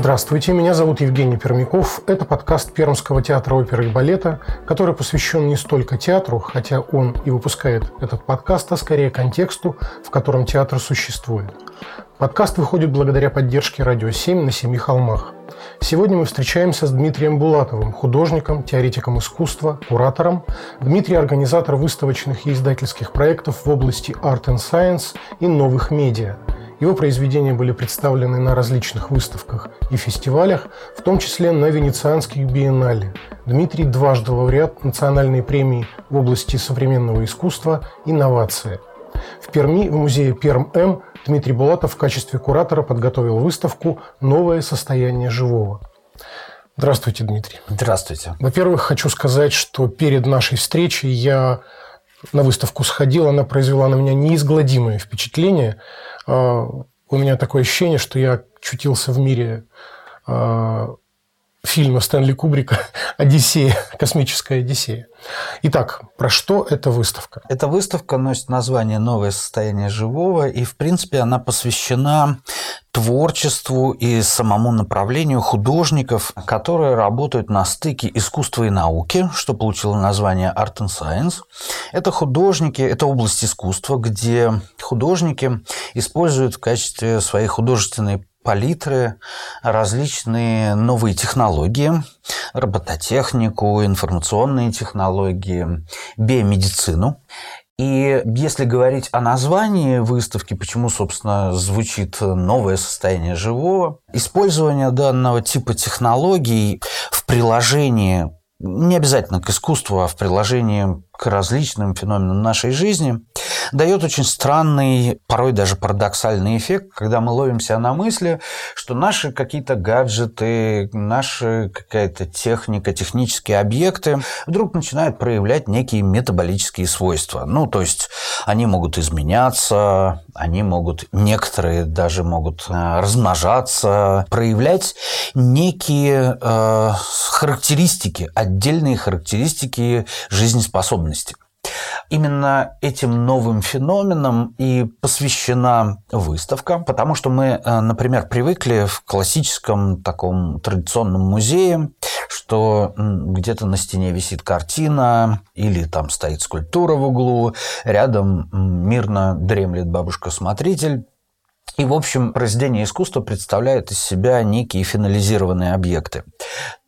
Здравствуйте, меня зовут Евгений Пермяков. Это подкаст Пермского театра оперы и балета, который посвящен не столько театру, хотя он и выпускает этот подкаст, а скорее контексту, в котором театр существует. Подкаст выходит благодаря поддержке «Радио 7» на Семи холмах. Сегодня мы встречаемся с Дмитрием Булатовым, художником, теоретиком искусства, куратором. Дмитрий – организатор выставочных и издательских проектов в области Art and Science и новых медиа – его произведения были представлены на различных выставках и фестивалях, в том числе на Венецианских биеннале. Дмитрий дважды лауреат национальной премии в области современного искусства «Инновация». В Перми в музее Перм-М Дмитрий Булатов в качестве куратора подготовил выставку «Новое состояние живого». Здравствуйте, Дмитрий. Здравствуйте. Во-первых, хочу сказать, что перед нашей встречей я на выставку сходил, она произвела на меня неизгладимое впечатление. А, у меня такое ощущение, что я чутился в мире а, фильма Стэнли Кубрика «Одиссея», «Космическая Одиссея». Итак, про что эта выставка? Эта выставка носит название «Новое состояние живого», и, в принципе, она посвящена творчеству и самому направлению художников, которые работают на стыке искусства и науки, что получило название Art and Science. Это художники, это область искусства, где художники используют в качестве своей художественной палитры, различные новые технологии, робототехнику, информационные технологии, биомедицину. И если говорить о названии выставки, почему, собственно, звучит новое состояние живого, использование данного типа технологий в приложении не обязательно к искусству, а в приложении к различным феноменам нашей жизни, дает очень странный, порой даже парадоксальный эффект, когда мы ловимся на мысли, что наши какие-то гаджеты, наши какая-то техника, технические объекты вдруг начинают проявлять некие метаболические свойства. Ну, то есть они могут изменяться, они могут, некоторые даже могут э, размножаться, проявлять некие э, характеристики, отдельные характеристики жизнеспособности. Именно этим новым феноменам и посвящена выставка, потому что мы, э, например, привыкли в классическом таком традиционном музее, что где-то на стене висит картина или там стоит скульптура в углу, рядом мирно дремлет бабушка-смотритель, и, в общем, произведение искусства представляет из себя некие финализированные объекты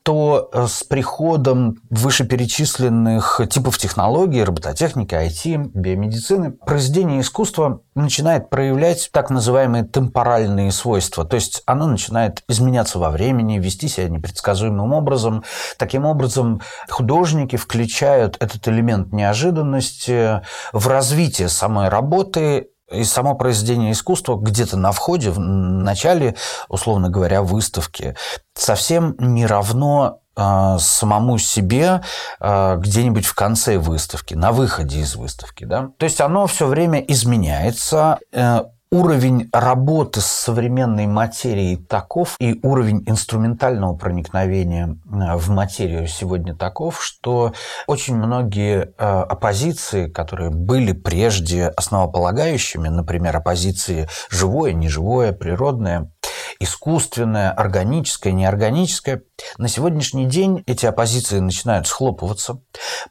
то э, с приходом вышеперечисленных типов технологий, робототехники, IT, биомедицины, произведение искусства начинает проявлять так называемые темпоральные свойства. То есть оно начинает изменяться во времени, вести себя непредсказуемым образом. Таким образом, художники включают этот элемент неожиданности в развитие самой работы и само произведение искусства где-то на входе, в начале, условно говоря, выставки, совсем не равно а, самому себе а, где-нибудь в конце выставки, на выходе из выставки. Да? То есть оно все время изменяется, э, уровень работы с современной материей таков, и уровень инструментального проникновения э, в материю сегодня таков, что очень многие э, оппозиции, которые были прежде основополагающими, например, оппозиции живое, неживое, природное, искусственное, органическое, неорганическое, на сегодняшний день эти оппозиции начинают схлопываться,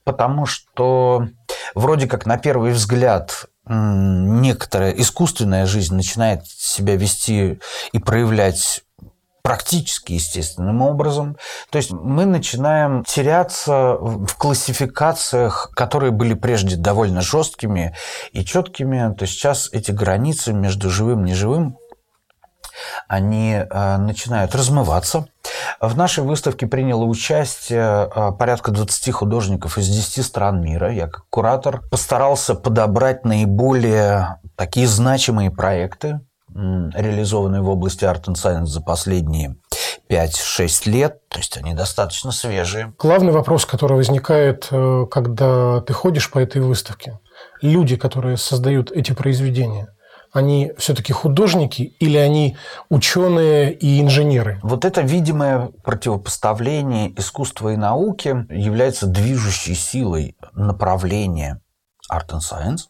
потому что вроде как на первый взгляд некоторая искусственная жизнь начинает себя вести и проявлять практически естественным образом. То есть мы начинаем теряться в классификациях, которые были прежде довольно жесткими и четкими. То есть сейчас эти границы между живым и неживым они э, начинают размываться. В нашей выставке приняло участие э, порядка 20 художников из 10 стран мира. Я как куратор постарался подобрать наиболее такие значимые проекты, реализованные в области Art and Science за последние 5-6 лет, то есть они достаточно свежие. Главный вопрос, который возникает, э, когда ты ходишь по этой выставке, люди, которые создают эти произведения – они все-таки художники или они ученые и инженеры? Вот это видимое противопоставление искусства и науки является движущей силой направления Art and Science.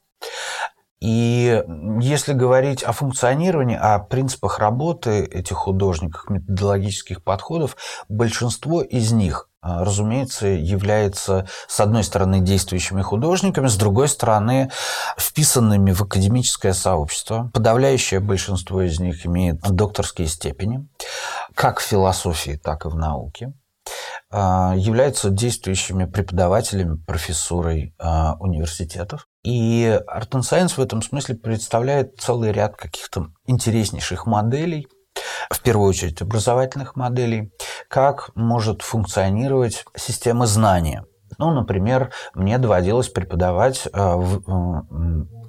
И если говорить о функционировании, о принципах работы этих художников, методологических подходов, большинство из них а, разумеется, является, с одной стороны, действующими художниками, с другой стороны, вписанными в академическое сообщество. Подавляющее большинство из них имеет докторские степени, как в философии, так и в науке а, являются действующими преподавателями, профессурой а, университетов. И Art and Science в этом смысле представляет целый ряд каких-то интереснейших моделей – в первую очередь образовательных моделей, как может функционировать система знания. Ну, например, мне доводилось преподавать э, в,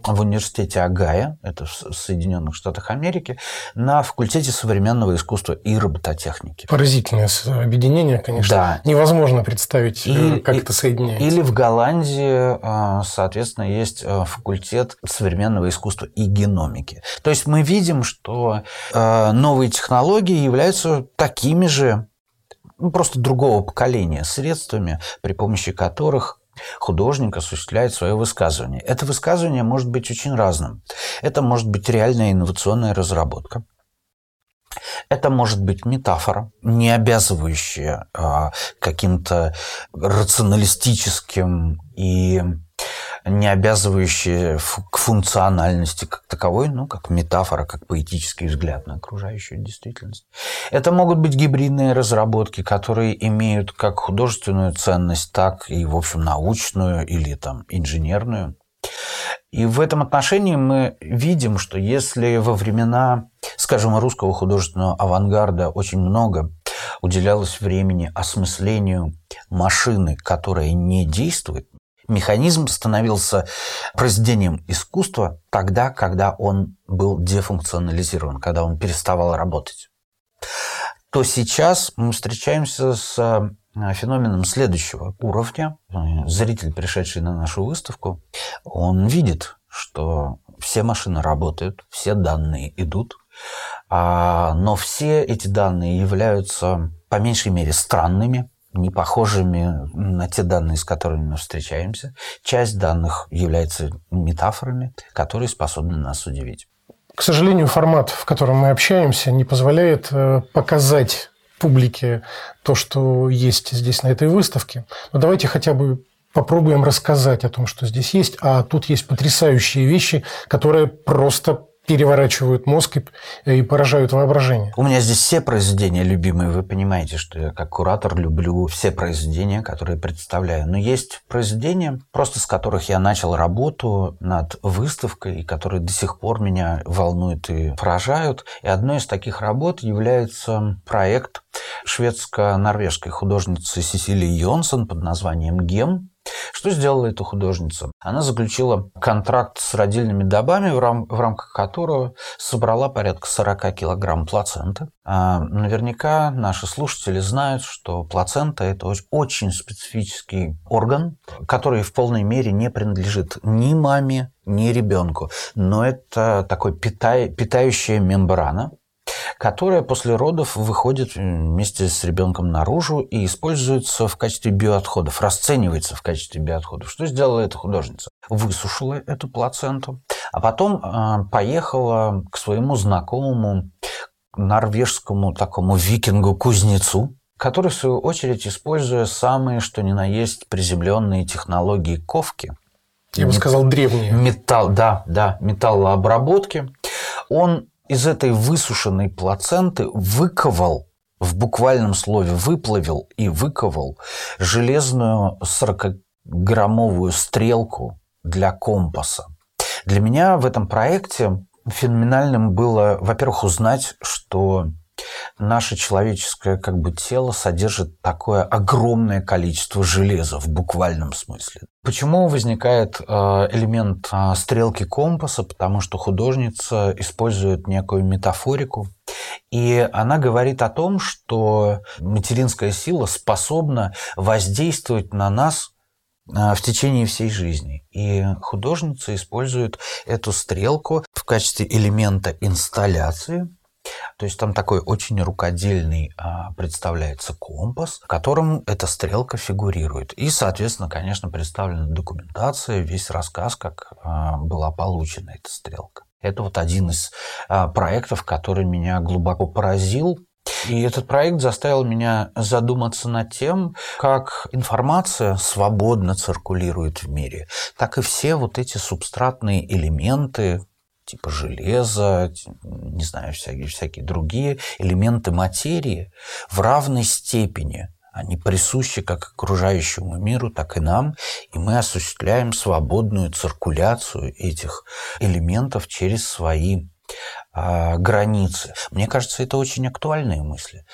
в университете Агая, это в Соединенных Штатах Америки, на факультете современного искусства и робототехники. Поразительное объединение, конечно. Да. Невозможно представить, и, как и, это соединяется. Или в Голландии, э, соответственно, есть э, факультет современного искусства и геномики. То есть мы видим, что новые технологии являются такими же ну, просто другого поколения средствами, при помощи которых художник осуществляет свое высказывание. Это высказывание может быть очень разным. Это может быть реальная инновационная разработка. Это может быть метафора, не обязывающая а, каким-то рационалистическим и не обязывающие к функциональности как таковой, ну, как метафора, как поэтический взгляд на окружающую действительность. Это могут быть гибридные разработки, которые имеют как художественную ценность, так и, в общем, научную или там инженерную. И в этом отношении мы видим, что если во времена, скажем, русского художественного авангарда очень много уделялось времени осмыслению машины, которая не действует, механизм становился произведением искусства тогда, когда он был дефункционализирован, когда он переставал работать. То сейчас мы встречаемся с э, феноменом следующего уровня. Зритель, пришедший на нашу выставку, он видит, что все машины работают, все данные идут, а, но все эти данные являются по меньшей мере странными, не похожими на те данные, с которыми мы встречаемся. Часть данных является метафорами, которые способны нас удивить. К сожалению, формат, в котором мы общаемся, не позволяет э, показать публике то, что есть здесь на этой выставке. Но давайте хотя бы попробуем рассказать о том, что здесь есть. А тут есть потрясающие вещи, которые просто переворачивают мозг и, и поражают воображение. У меня здесь все произведения любимые. Вы понимаете, что я как куратор люблю все произведения, которые представляю. Но есть произведения, просто с которых я начал работу над выставкой, и которые до сих пор меня волнуют и поражают. И одной из таких работ является проект шведско-норвежской художницы Сесилии Йонсон под названием «Гем», что сделала эта художница? Она заключила контракт с родильными добами, в, рам в рамках которого собрала порядка 40 килограмм плаценты. А наверняка наши слушатели знают, что плацента – это очень специфический орган, который в полной мере не принадлежит ни маме, ни ребенку. Но это такой питай, питающая мембрана, которая после родов выходит вместе с ребенком наружу и используется в качестве биоотходов, расценивается в качестве биоотходов. Что сделала эта художница? Высушила эту плаценту, а потом э, поехала к своему знакомому норвежскому такому викингу-кузнецу, который, в свою очередь, используя самые, что ни на есть, приземленные технологии ковки, я бы сказал, древние. Металл, да, да, металлообработки. Он из этой высушенной плаценты выковал, в буквальном слове выплавил и выковал железную 40-граммовую стрелку для компаса. Для меня в этом проекте феноменальным было, во-первых, узнать, что наше человеческое как бы тело содержит такое огромное количество железа в буквальном смысле. Почему возникает э, элемент э, стрелки компаса? Потому что художница использует некую метафорику, и она говорит о том, что материнская сила способна воздействовать на нас э, в течение всей жизни. И художница использует эту стрелку в качестве элемента инсталляции – То есть там такой очень рукодельный а, представляется компас, в котором эта стрелка фигурирует. И, соответственно, конечно, представлена документация, весь рассказ, как а, была получена эта стрелка. Это вот один из а, проектов, который меня глубоко поразил. И этот проект заставил меня задуматься над тем, как информация свободно циркулирует в мире, так и все вот эти субстратные элементы, типа железа, не знаю, всякие, всякие другие элементы материи в равной степени они присущи как окружающему миру, так и нам, и мы осуществляем свободную циркуляцию этих элементов через свои а, границы. Мне кажется, это очень актуальные мысли.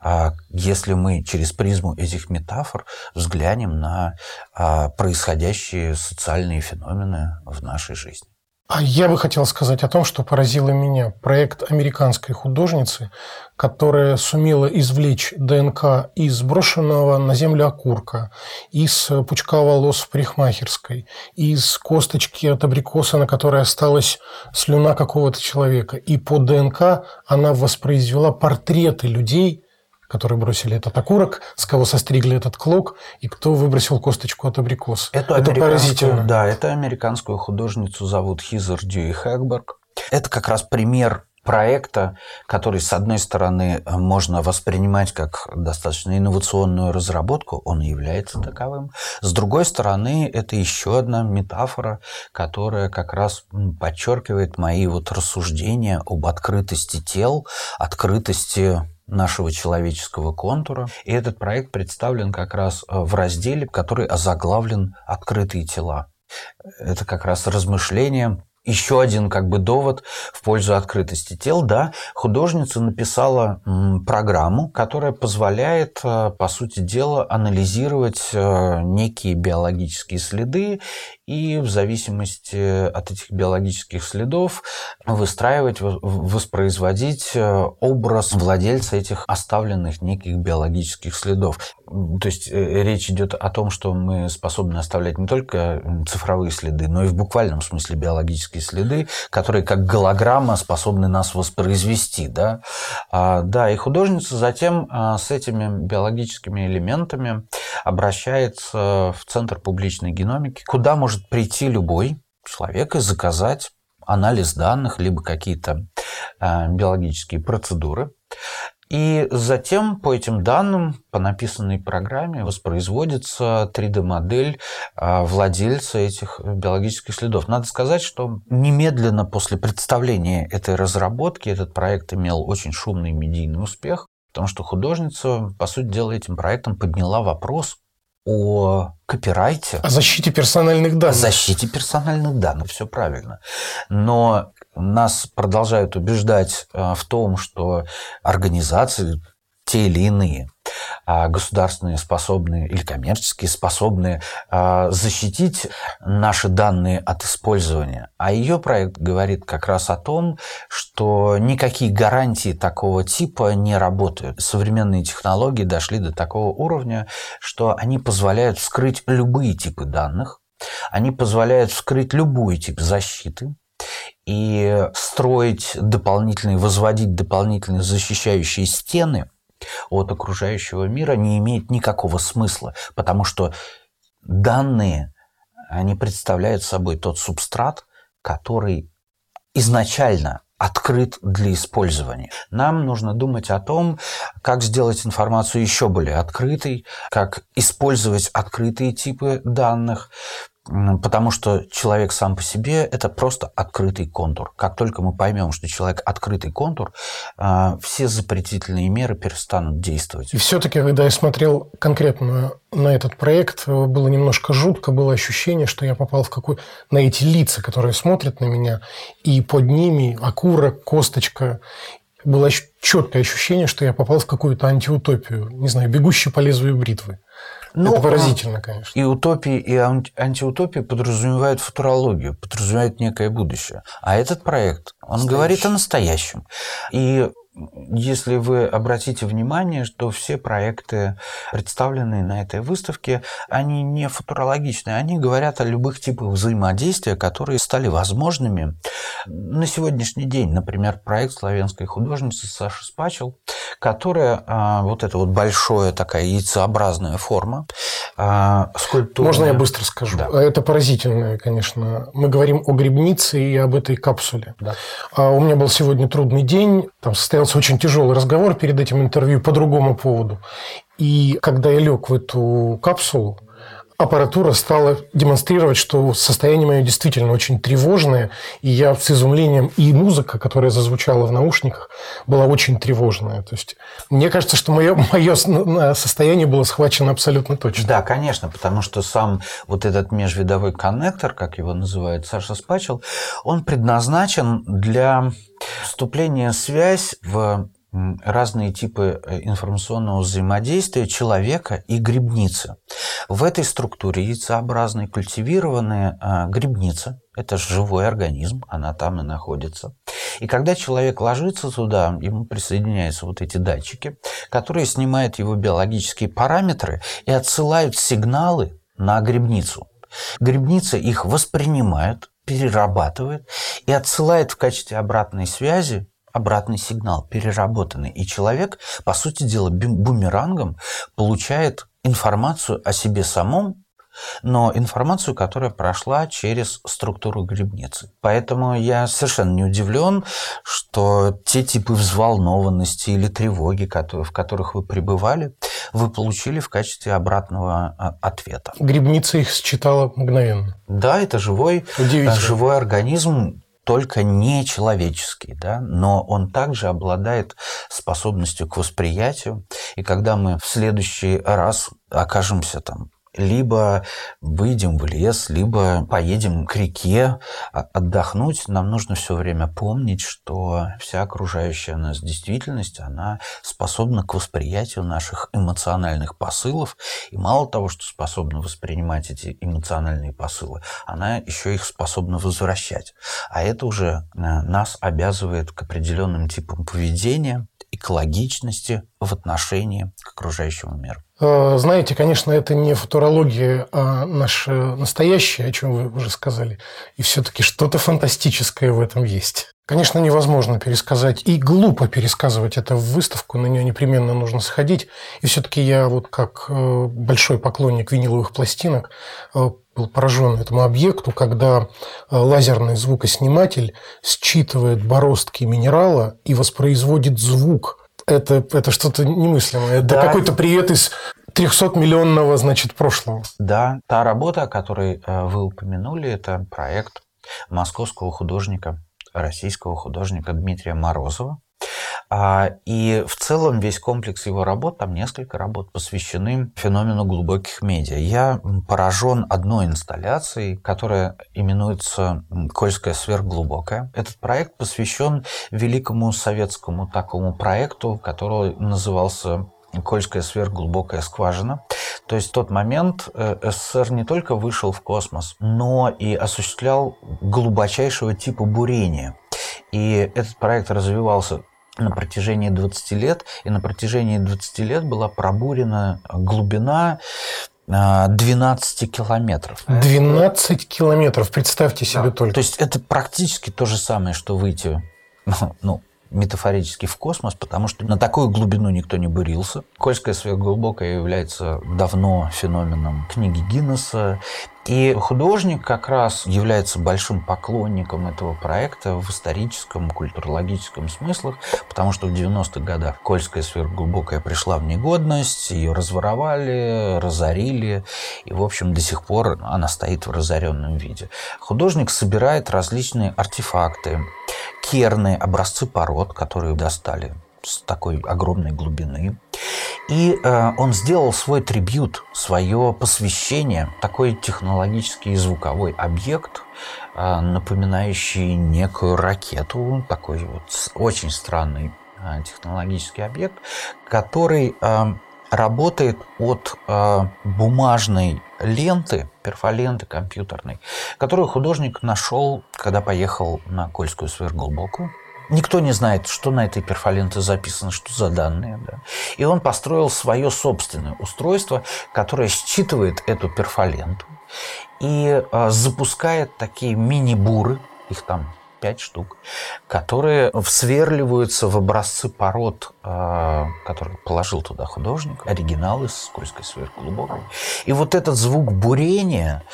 А, если мы через призму этих метафор взглянем на а, происходящие социальные феномены в нашей жизни. А я бы хотел сказать о том, что поразило меня. Проект американской художницы, которая сумела извлечь ДНК из брошенного на землю окурка, из пучка волос в парикмахерской, из косточки от абрикоса, на которой осталась слюна какого-то человека. И по ДНК она воспроизвела портреты людей, которые бросили этот окурок, с кого состригли этот клок и кто выбросил косточку от абрикоса. Эту это поразительно. Да, это американскую художницу зовут Хизер Дьюи Хэкберг. Это как раз пример проекта, который, с одной стороны, можно воспринимать как достаточно инновационную разработку, он и является таковым. С другой стороны, это еще одна метафора, которая как раз подчеркивает мои вот рассуждения об открытости тел, открытости нашего человеческого контура. И этот проект представлен как раз э, в разделе, который озаглавлен «Открытые тела». Это как раз размышление еще один как бы довод в пользу открытости тел, да, художница написала программу, которая позволяет, э, по сути дела, анализировать э, некие биологические следы и в зависимости от этих биологических следов выстраивать, воспроизводить э, образ владельца этих оставленных неких биологических следов. То есть речь идет о том, что мы способны оставлять не только цифровые следы, но и в буквальном смысле биологические биологические следы, которые как голограмма способны нас воспроизвести. Да, а, да и художница затем а, с этими биологическими элементами обращается в Центр публичной геномики, куда может прийти любой человек и заказать анализ данных, либо какие-то а, биологические процедуры. И затем по этим данным, по написанной программе, воспроизводится 3D-модель а, владельца этих биологических следов. Надо сказать, что немедленно после представления этой разработки этот проект имел очень шумный медийный успех, потому что художница, по сути дела, этим проектом подняла вопрос о копирайте. О защите персональных данных. О защите персональных данных, все правильно. Но нас продолжают убеждать э, в том, что организации, те или иные, а, государственные способные или коммерческие способные а, защитить наши данные от использования. А ее проект говорит как раз о том, что никакие гарантии такого типа не работают. Современные технологии дошли до такого уровня, что они позволяют вскрыть любые типы данных, они позволяют вскрыть любой тип защиты, и строить дополнительные, возводить дополнительные защищающие стены от окружающего мира не имеет никакого смысла, потому что данные, они представляют собой тот субстрат, который изначально открыт для использования. Нам нужно думать о том, как сделать информацию еще более открытой, как использовать открытые типы данных, Потому что человек сам по себе – это просто открытый контур. Как только мы поймем, что человек открытый контур, а, все запретительные меры перестанут действовать. И все-таки, когда я смотрел конкретно на этот проект, было немножко жутко, было ощущение, что я попал в какой на эти лица, которые смотрят на меня, и под ними окурок, косточка. Было четкое ощущение, что я попал в какую-то антиутопию, не знаю, бегущий по лезвию бритвы. Ну, это выразительно, конечно. И утопии, и антиутопии подразумевают футурологию, подразумевают некое будущее. А этот проект, он Настоящий. говорит о настоящем. И если вы обратите внимание, что все проекты, представленные на этой выставке, они не футурологичные, они говорят о любых типах взаимодействия, которые стали возможными на сегодняшний день. Например, проект славянской художницы Саши Спачел, которая а, вот это вот большое такая яйцеобразная форма, а, скульптура. Можно я быстро скажу? Да. Это поразительное, конечно. Мы говорим о грибнице и об этой капсуле. Да. А у меня был сегодня трудный день, там состоялся очень тяжелый разговор перед этим интервью по другому поводу. И когда я лег в эту капсулу, аппаратура стала демонстрировать, что состояние мое действительно очень тревожное, и я с изумлением, и музыка, которая зазвучала в наушниках, была очень тревожная. То есть мне кажется, что мое, мое состояние было схвачено абсолютно точно. Да, конечно, потому что сам вот этот межвидовой коннектор, как его называет Саша Спачел, он предназначен для вступления в связь в разные типы э, информационного взаимодействия человека и грибницы. В этой структуре яйцеобразной культивированная э, грибница, это живой организм, она там и находится. И когда человек ложится туда, ему присоединяются вот эти датчики, которые снимают его биологические параметры и отсылают сигналы на грибницу. Грибница их воспринимает, перерабатывает и отсылает в качестве обратной связи обратный сигнал, переработанный. И человек, по сути дела, бумерангом получает информацию о себе самом, но информацию, которая прошла через структуру грибницы. Поэтому я совершенно не удивлен, что те типы взволнованности или тревоги, в которых вы пребывали, вы получили в качестве обратного а, ответа. Грибница их считала мгновенно. Да, это живой, живой организм, только не человеческий, да, но он также обладает способностью к восприятию. И когда мы в следующий раз окажемся там либо выйдем в лес, либо поедем к реке отдохнуть. Нам нужно все время помнить, что вся окружающая нас действительность, она способна к восприятию наших эмоциональных посылов. И мало того, что способна воспринимать эти эмоциональные посылы, она еще их способна возвращать. А это уже э, нас обязывает к определенным типам поведения, экологичности в отношении к окружающему миру. Э, знаете, конечно, это не футурология, а наше настоящее, о чем вы уже сказали. И все-таки что-то фантастическое в этом есть. Конечно, невозможно пересказать и глупо пересказывать это в выставку, на нее непременно нужно сходить. И все-таки я вот как э, большой поклонник виниловых пластинок э, был поражен этому объекту, когда лазерный звукосниматель считывает бороздки минерала и воспроизводит звук это, это что-то немыслимое. Это да. какой-то привет из 300-миллионного, значит, прошлого. Да, та работа, о которой э, вы упомянули, это проект московского художника, российского художника Дмитрия Морозова. А, и в целом весь комплекс его работ, там несколько работ, посвящены феномену глубоких медиа. Я поражен одной инсталляцией, которая именуется «Кольская сверхглубокая». Этот проект посвящен великому советскому такому проекту, который назывался Кольская сверхглубокая скважина. То есть в тот момент э, СССР не только вышел в космос, но и осуществлял глубочайшего типа бурения. И этот проект развивался на протяжении 20 лет, и на протяжении 20 лет была пробурена глубина 12 а, километров. 12 километров, представьте себе да. только. То есть это практически то же самое, что выйти ну, метафорически в космос, потому что на такую глубину никто не бурился. Кольская сверхглубокая является давно феноменом книги Гиннесса, и художник как раз является большим поклонником этого проекта в историческом, культурологическом смыслах, потому что в 90-х годах Кольская сверхглубокая пришла в негодность, ее разворовали, разорили, и, в общем, до сих пор она стоит в разоренном виде. Художник собирает различные артефакты, керны, образцы пород, которые достали с такой огромной глубины. И э, он сделал свой трибют, свое посвящение, такой технологический и звуковой объект, э, напоминающий некую ракету, такой вот очень странный э, технологический объект, который э, работает от э, бумажной ленты, перфоленты компьютерной, которую художник нашел, когда поехал на Кольскую сверхглубокую Никто не знает, что на этой перфоленте записано, что за данные. Да? И он построил свое собственное устройство, которое считывает эту перфоленту и э, запускает такие мини-буры, их там пять штук, которые всверливаются в образцы пород, э, которые положил туда художник, оригиналы с скользкой сверхглубокой. И вот этот звук бурения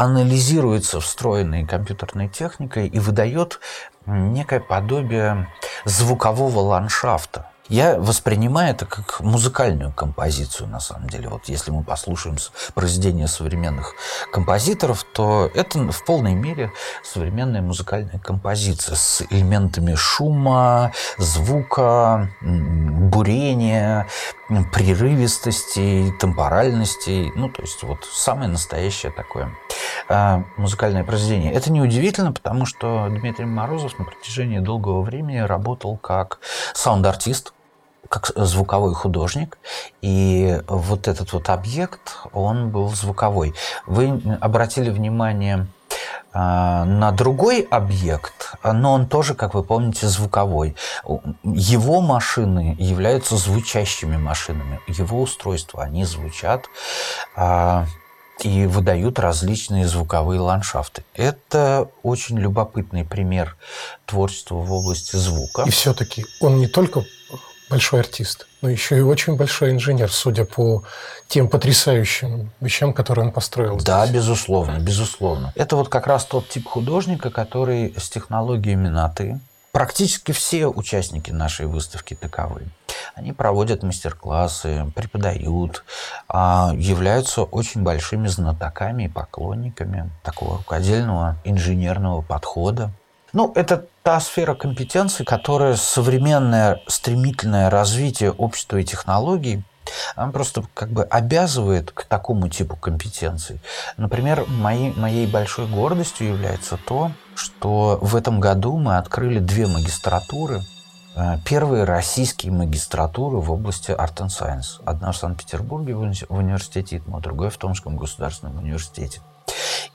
анализируется встроенной компьютерной техникой и выдает некое подобие звукового ландшафта. Я воспринимаю это как музыкальную композицию, на самом деле. Вот если мы послушаем произведения современных композиторов, то это в полной мере современная музыкальная композиция с элементами шума, звука, бурения, прерывистости, темпоральности. Ну, то есть вот самое настоящее такое э, музыкальное произведение. Это неудивительно, потому что Дмитрий Морозов на протяжении долгого времени работал как саунд-артист как звуковой художник, и вот этот вот объект, он был звуковой. Вы обратили внимание а, на другой объект, но он тоже, как вы помните, звуковой. Его машины являются звучащими машинами. Его устройства, они звучат а, и выдают различные звуковые ландшафты. Это очень любопытный пример творчества в области звука. И все-таки он не только большой артист, но еще и очень большой инженер, судя по тем потрясающим вещам, которые он построил. Да, безусловно, безусловно. Это вот как раз тот тип художника, который с технологиями на «ты». Практически все участники нашей выставки таковы. Они проводят мастер-классы, преподают, а, являются очень большими знатоками и поклонниками такого рукодельного инженерного подхода. Ну, это та сфера компетенций, которая современное стремительное развитие общества и технологий она просто как бы обязывает к такому типу компетенций. Например, моей, моей большой гордостью является то, что в этом году мы открыли две магистратуры. Э, первые российские магистратуры в области Art and Science. Одна в Санкт-Петербурге в университете ИТМО, другая в Томском государственном университете.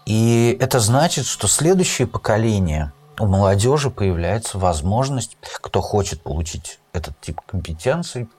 И это значит, что следующее поколение – у молодежи появляется возможность, кто хочет получить этот тип компетенций,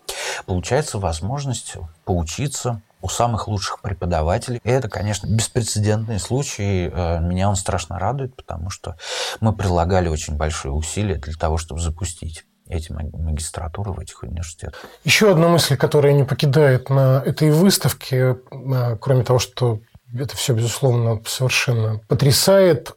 получается возможность поучиться у самых лучших преподавателей. И это, конечно, беспрецедентный случай. Э, меня он страшно радует, потому что мы прилагали очень большие усилия для того, чтобы запустить эти магистратуры в этих университетах. Еще одна мысль, которая не покидает на этой выставке, э, кроме того, что это все, безусловно, совершенно потрясает,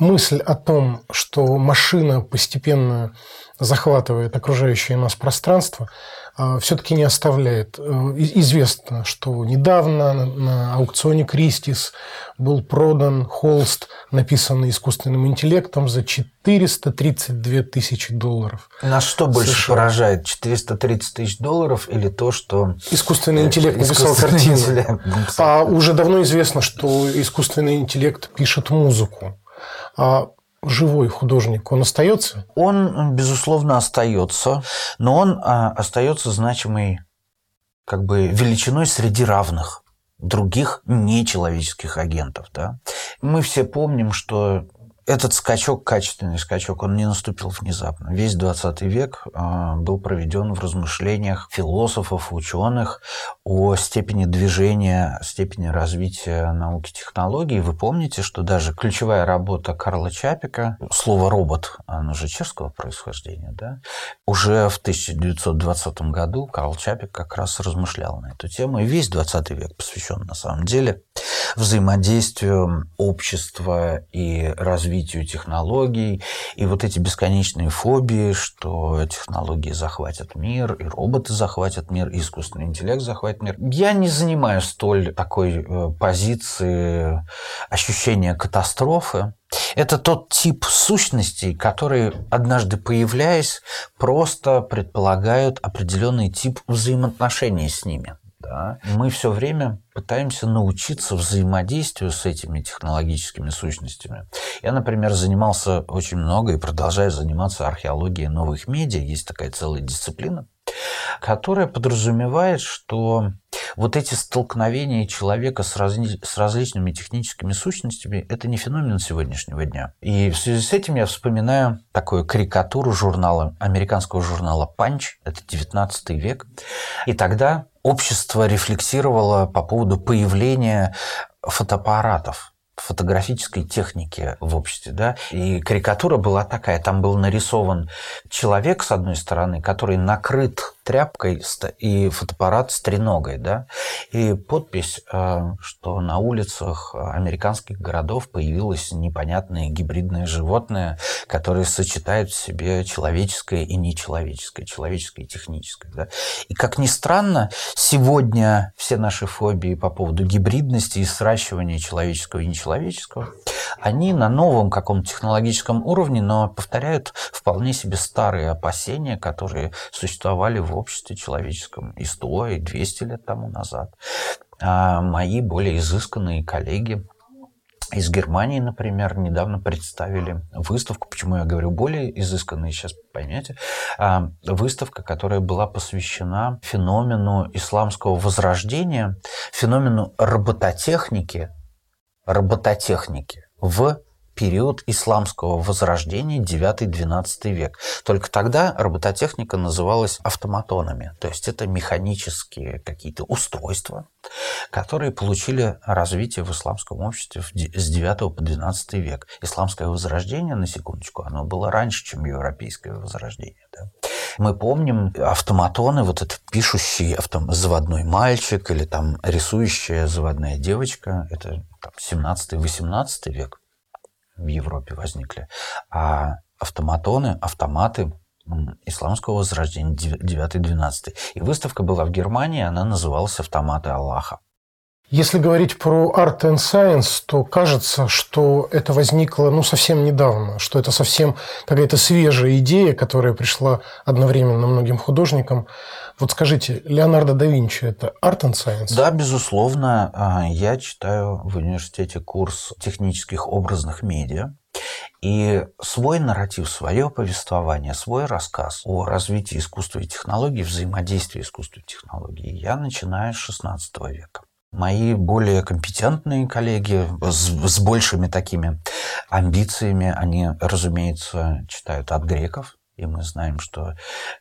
мысль о том, что машина постепенно захватывает окружающее нас пространство, а, все-таки не оставляет. Э, известно, что недавно на аукционе Кристис был продан холст, написанный искусственным интеллектом за 432 тысячи долларов. Нас что больше США. поражает? 430 тысяч долларов или то, что... Искусственный интеллект написал картину. А уже давно известно, что искусственный интеллект пишет музыку. А живой художник, он остается? Он, безусловно, остается, но он а, остается значимой как бы величиной среди равных других нечеловеческих агентов. Да? Мы все помним, что этот скачок, качественный скачок, он не наступил внезапно. Весь 20 век а, был проведен в размышлениях философов, ученых о степени движения, степени развития науки и технологий. Вы помните, что даже ключевая работа Карла Чапика, слово «робот», оно же чешского происхождения, да, уже в 1920 году Карл Чапик как раз размышлял на эту тему. И весь 20 век посвящен, на самом деле, взаимодействию общества и развитию технологий, и вот эти бесконечные фобии, что технологии захватят мир, и роботы захватят мир, и искусственный интеллект захватит мир. Я не занимаю столь такой э, позиции ощущения катастрофы. Это тот тип сущностей, которые, однажды появляясь, просто предполагают определенный тип взаимоотношений с ними. Да? Мы все время пытаемся научиться взаимодействию с этими технологическими сущностями. Я, например, занимался очень много и продолжаю заниматься археологией новых медиа. Есть такая целая дисциплина. которая подразумевает, что вот эти столкновения человека с, разли... с различными техническими сущностями – это не феномен сегодняшнего дня. И в связи с этим я вспоминаю такую карикатуру журнала, американского журнала «Панч», это 19 век. И тогда общество рефлексировало по поводу появления фотоаппаратов фотографической техники в обществе. Да? И карикатура была такая, там был нарисован человек, с одной стороны, который накрыт тряпкой и фотоаппарат с треногой. Да? И подпись, э, что на улицах американских городов появилось непонятное гибридное животное, которое сочетает в себе человеческое и нечеловеческое, человеческое и техническое. Да? И как ни странно, сегодня все наши фобии по поводу гибридности и сращивания человеческого и нечеловеческого, они на новом каком-то технологическом уровне, но повторяют вполне себе старые опасения, которые существовали в обществе человеческом и 100, и 200 лет тому назад. А мои более изысканные коллеги из Германии, например, недавно представили выставку, почему я говорю более изысканные, сейчас поймете, а, выставка, которая была посвящена феномену исламского возрождения, феномену робототехники, робототехники в период исламского возрождения 9-12 век. Только тогда робототехника называлась автоматонами, то есть это механические какие-то устройства, которые получили развитие в исламском обществе с 9 по 12 век. Исламское возрождение, на секундочку, оно было раньше, чем европейское возрождение. Да? Мы помним автоматоны, вот этот пишущий автом, заводной мальчик или там рисующая заводная девочка, это 17-18 век в Европе возникли, а автоматоны, автоматы исламского возрождения 9-12. И выставка была в Германии, она называлась «Автоматы Аллаха». Если говорить про Art and Science, то кажется, что это возникло ну, совсем недавно, что это совсем какая-то свежая идея, которая пришла одновременно многим художникам. Вот скажите, Леонардо да Винчи – это Art and Science? Да, безусловно. А, я читаю в университете курс технических образных медиа. И свой нарратив, свое повествование, свой рассказ о развитии искусства и технологий, взаимодействии искусства и технологий я начинаю с XVI века. Мои более компетентные коллеги с, с большими такими амбициями, они, разумеется, читают от греков, и мы знаем, что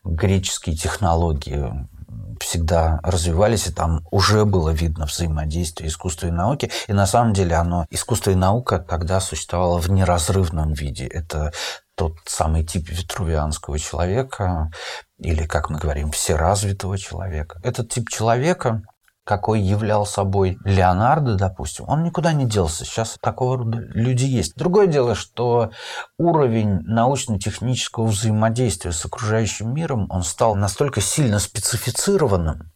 греческие технологии всегда развивались, и там уже было видно взаимодействие искусства и науки. И на самом деле оно, искусство и наука тогда существовало в неразрывном виде. Это тот самый тип витрувианского человека, или, как мы говорим, всеразвитого человека. Этот тип человека какой являл собой Леонардо, допустим, он никуда не делся. Сейчас такого рода люди есть. Другое дело, что уровень научно-технического взаимодействия с окружающим миром, он стал настолько сильно специфицированным,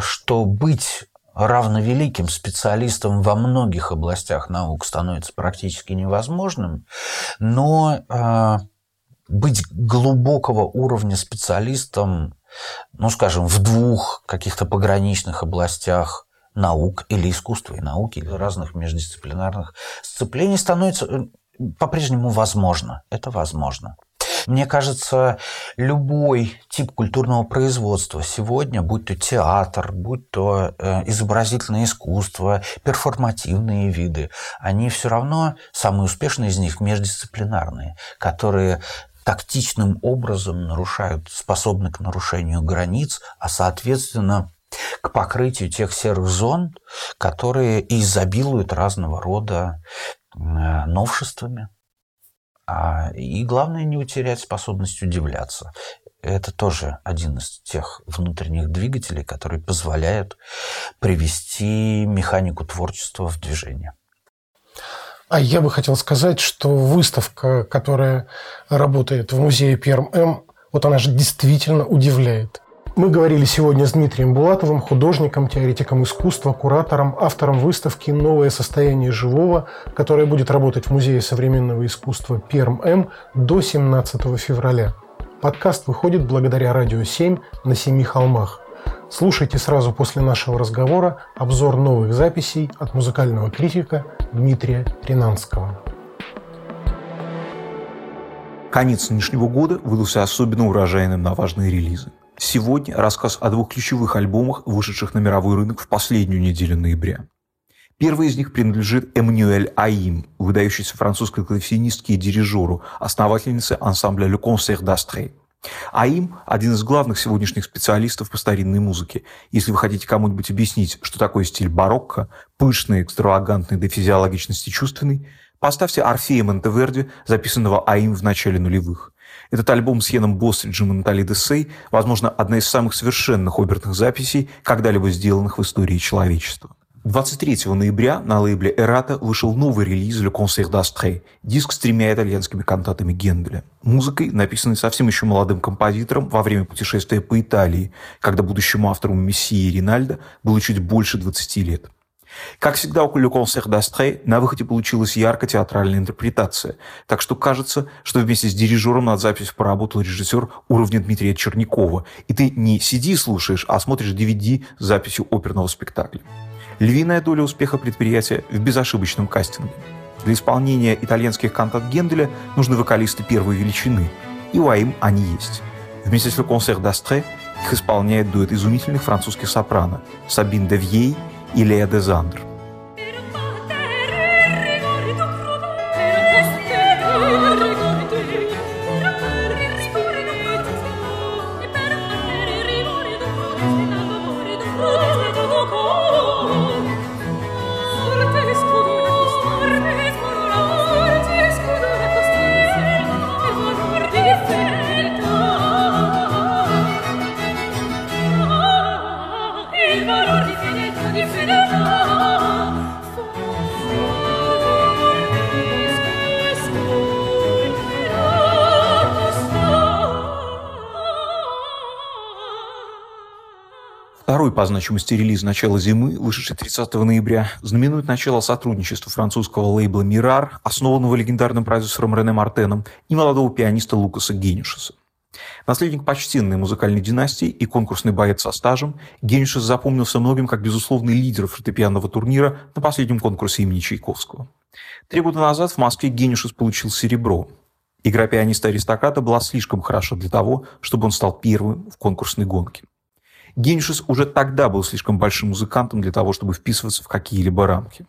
что быть равновеликим специалистом во многих областях наук становится практически невозможным, но э, быть глубокого уровня специалистом ну, скажем, в двух каких-то пограничных областях наук или искусства и науки, или разных междисциплинарных сцеплений становится э, по-прежнему возможно. Это возможно. Мне кажется, любой тип культурного производства сегодня, будь то театр, будь то э, изобразительное искусство, перформативные виды, они все равно, самые успешные из них, междисциплинарные, которые тактичным образом нарушают, способны к нарушению границ, а соответственно к покрытию тех серых зон, которые изобилуют разного рода э, новшествами. А, и главное не утерять способность удивляться. Это тоже один из тех внутренних двигателей, которые позволяют привести механику творчества в движение. А я бы хотел сказать, что выставка, которая работает в музее Перм-М, вот она же действительно удивляет. Мы говорили сегодня с Дмитрием Булатовым, художником, теоретиком искусства, куратором, автором выставки «Новое состояние живого», которая будет работать в Музее современного искусства Перм-М до 17 февраля. Подкаст выходит благодаря «Радио 7» на Семи холмах. Слушайте сразу после нашего разговора обзор новых записей от музыкального критика Дмитрия Ринанского. Конец нынешнего года выдался особенно урожайным на важные релизы. Сегодня рассказ о двух ключевых альбомах, вышедших на мировой рынок в последнюю неделю ноября. Первый из них принадлежит Эммануэль Аим, выдающейся французской клавесинистке и дирижеру, основательнице ансамбля «Le Concert d'Astrée». Аим – один из главных сегодняшних специалистов по старинной музыке. Если вы хотите кому-нибудь объяснить, что такое стиль барокко, пышный, экстравагантный до физиологичности чувственный, поставьте Орфея Монтеверди, записанного Аим в начале нулевых. Этот альбом с Йеном Бостриджем и Натали Десей, возможно, одна из самых совершенных оперных записей, когда-либо сделанных в истории человечества. 23 ноября на лейбле «Эрата» вышел новый релиз «Le Concert d'Astrée» – диск с тремя итальянскими кантатами Генделя. Музыкой, написанной совсем еще молодым композитором во время путешествия по Италии, когда будущему автору «Мессии» Ринальдо было чуть больше 20 лет. Как всегда, у «Le Concert d'Astrée» на выходе получилась ярко театральная интерпретация, так что кажется, что вместе с дирижером над записью поработал режиссер уровня Дмитрия Черникова, и ты не сиди слушаешь, а смотришь DVD с записью оперного спектакля. Львиная доля успеха предприятия в безошибочном кастинге. Для исполнения итальянских кантат Генделя нужны вокалисты первой величины, и у АИМ они есть. Вместе с «Le Concert d'Astre» их исполняет дуэт изумительных французских сопрано Сабин де Вьей и Лея де по значимости релиз «Начало зимы», вышедший 30 ноября, знаменует начало сотрудничества французского лейбла «Мирар», основанного легендарным продюсером Рене Мартеном, и молодого пианиста Лукаса Генишеса. Наследник почтенной музыкальной династии и конкурсный боец со стажем, Генишес запомнился многим как безусловный лидер фортепианного турнира на последнем конкурсе имени Чайковского. Три года назад в Москве Генишес получил серебро. Игра пианиста-аристократа была слишком хороша для того, чтобы он стал первым в конкурсной гонке. Геншис уже тогда был слишком большим музыкантом для того, чтобы вписываться в какие-либо рамки.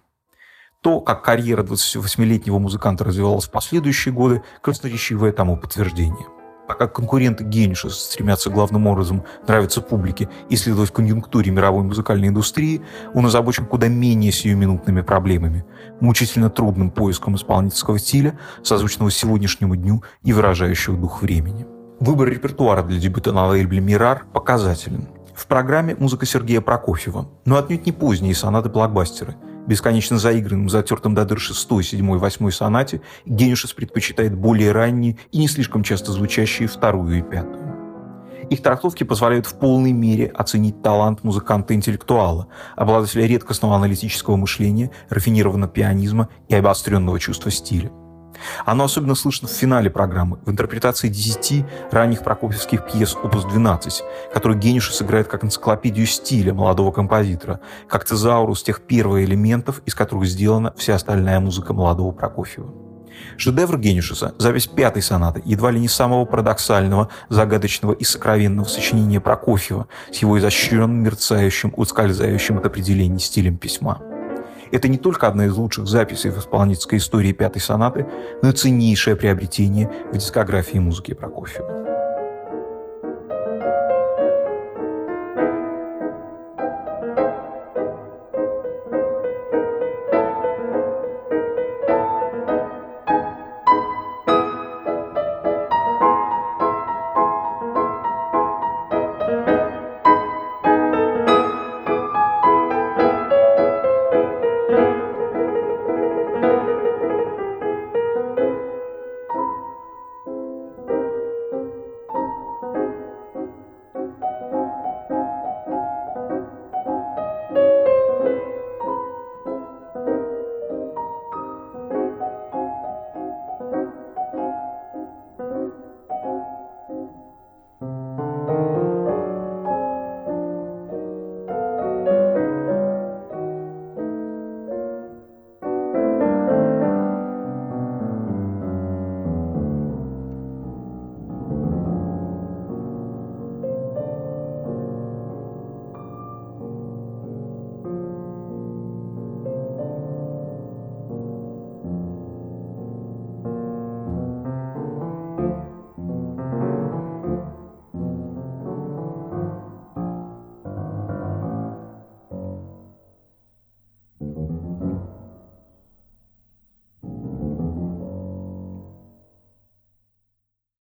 То, как карьера 28-летнего музыканта развивалась в последующие годы, красноречивое тому подтверждение. Пока конкуренты Геншиса стремятся главным образом нравиться публике и следовать конъюнктуре мировой музыкальной индустрии, он озабочен куда менее сиюминутными проблемами, мучительно трудным поиском исполнительского стиля, созвучного сегодняшнему дню и выражающего дух времени. Выбор репертуара для дебюта на лейбле «Мирар» показателен – в программе музыка Сергея Прокофьева, но отнюдь не поздние сонаты-блокбастеры. Бесконечно заигранным, затертым до дыр шестой, седьмой, восьмой сонате Генюшес предпочитает более ранние и не слишком часто звучащие вторую и пятую. Их трактовки позволяют в полной мере оценить талант музыканта-интеллектуала, обладателя редкостного аналитического мышления, рафинированного пианизма и обостренного чувства стиля. Оно особенно слышно в финале программы, в интерпретации десяти ранних прокофьевских пьес «Опус 12», которые Генюша сыграет как энциклопедию стиля молодого композитора, как тезаурус тех первых элементов, из которых сделана вся остальная музыка молодого Прокофьева. Шедевр Генюшеса – запись пятой сонаты, едва ли не самого парадоксального, загадочного и сокровенного сочинения Прокофьева с его изощренным, мерцающим, ускользающим от определений стилем письма. Это не только одна из лучших записей в исполнительской истории пятой сонаты, но и ценнейшее приобретение в дискографии музыки Прокофьева.